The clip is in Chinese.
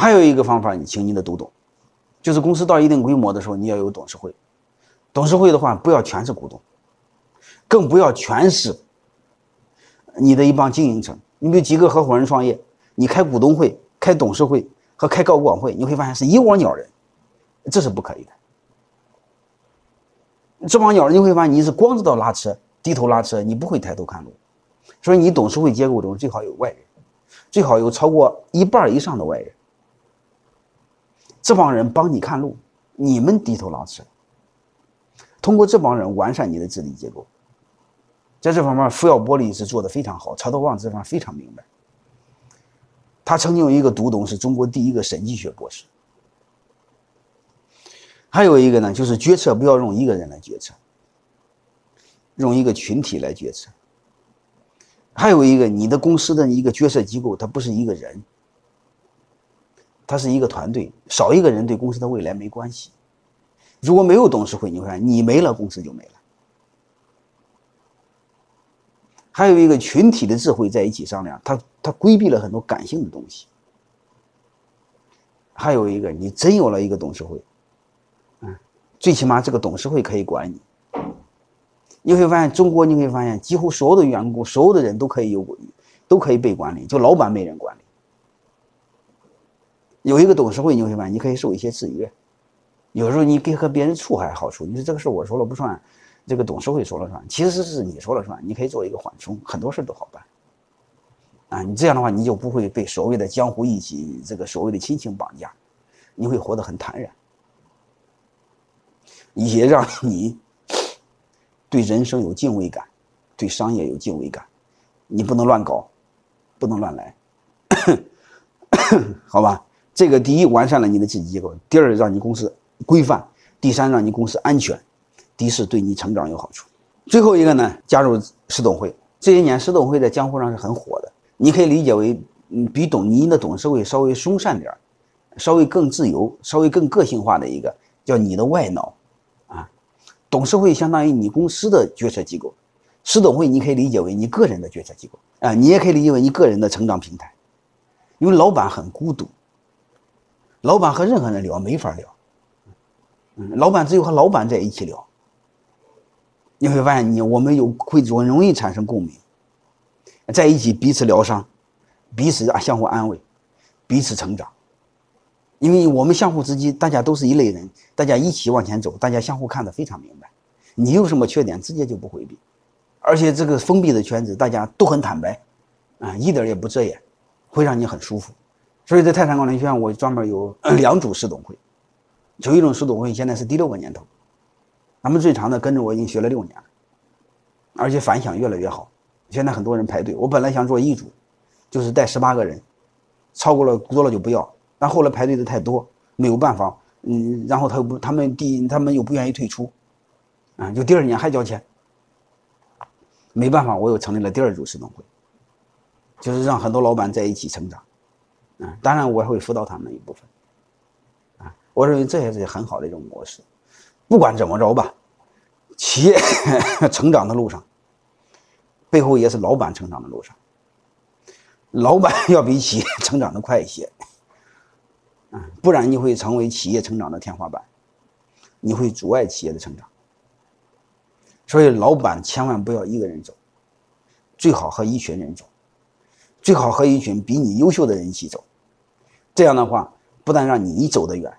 还有一个方法，你请你的读懂，就是公司到一定规模的时候，你要有董事会。董事会的话，不要全是股东，更不要全是你的一帮经营层。你比如几个合伙人创业，你开股东会、开董事会和开高管会，你会发现是一窝鸟人，这是不可以的。这帮鸟人你会发现你是光知道拉车、低头拉车，你不会抬头看路。所以你董事会结构中最好有外人，最好有超过一半以上的外人。这帮人帮你看路，你们低头拉车。通过这帮人完善你的治理结构，在这方面，福耀玻璃是做的非常好，曹德旺这方面非常明白。他曾经有一个独董是中国第一个审计学博士。还有一个呢，就是决策不要用一个人来决策，用一个群体来决策。还有一个，你的公司的一个决策机构，它不是一个人，它是一个团队，少一个人对公司的未来没关系。如果没有董事会，你会发现你没了，公司就没了。还有一个群体的智慧在一起商量，他他规避了很多感性的东西。还有一个，你真有了一个董事会，嗯，最起码这个董事会可以管你。你会发现，中国你会发现，几乎所有的员工，所有的人都可以有，都可以被管理，就老板没人管理。有一个董事会，你会发现，你可以受一些制约。有时候你给和别人处还好处，你说这个事我说了不算，这个董事会说了算，其实是你说了算，你可以做一个缓冲，很多事都好办。啊，你这样的话，你就不会被所谓的江湖义气、这个所谓的亲情绑架，你会活得很坦然，也让你对人生有敬畏感，对商业有敬畏感，你不能乱搞，不能乱来，好吧？这个第一，完善了你的治理结构；第二，让你公司。规范，第三让你公司安全，第四对你成长有好处。最后一个呢，加入十董会。这些年十董会在江湖上是很火的，你可以理解为，嗯，比董你的董事会稍微松散点稍微更自由，稍微更个性化的一个叫你的外脑，啊，董事会相当于你公司的决策机构，十董会你可以理解为你个人的决策机构啊，你也可以理解为你个人的成长平台，因为老板很孤独，老板和任何人聊没法聊。老板只有和老板在一起聊，你会发现你我们有会很容易产生共鸣，在一起彼此疗伤，彼此啊相互安慰，彼此成长，因为我们相互之间大家都是一类人，大家一起往前走，大家相互看得非常明白，你有什么缺点直接就不回避，而且这个封闭的圈子大家都很坦白，啊一点也不遮掩，会让你很舒服，所以在泰山管理学院我专门有两组市董会。有一种师董会现在是第六个年头，咱们最长的跟着我已经学了六年了，而且反响越来越好。现在很多人排队，我本来想做一组，就是带十八个人，超过了多了就不要。但后来排队的太多，没有办法，嗯，然后他又不，他们第他们又不愿意退出，啊，就第二年还交钱，没办法，我又成立了第二组师董会，就是让很多老板在一起成长，啊，当然我会辅导他们一部分。啊我认为这也是很好的一种模式。不管怎么着吧，企业 成长的路上，背后也是老板成长的路上。老板 要比企业成长的快一些，嗯，不然你会成为企业成长的天花板，你会阻碍企业的成长。所以，老板千万不要一个人走，最好和一群人走，最好和一群比你优秀的人一起走。这样的话，不但让你走得远。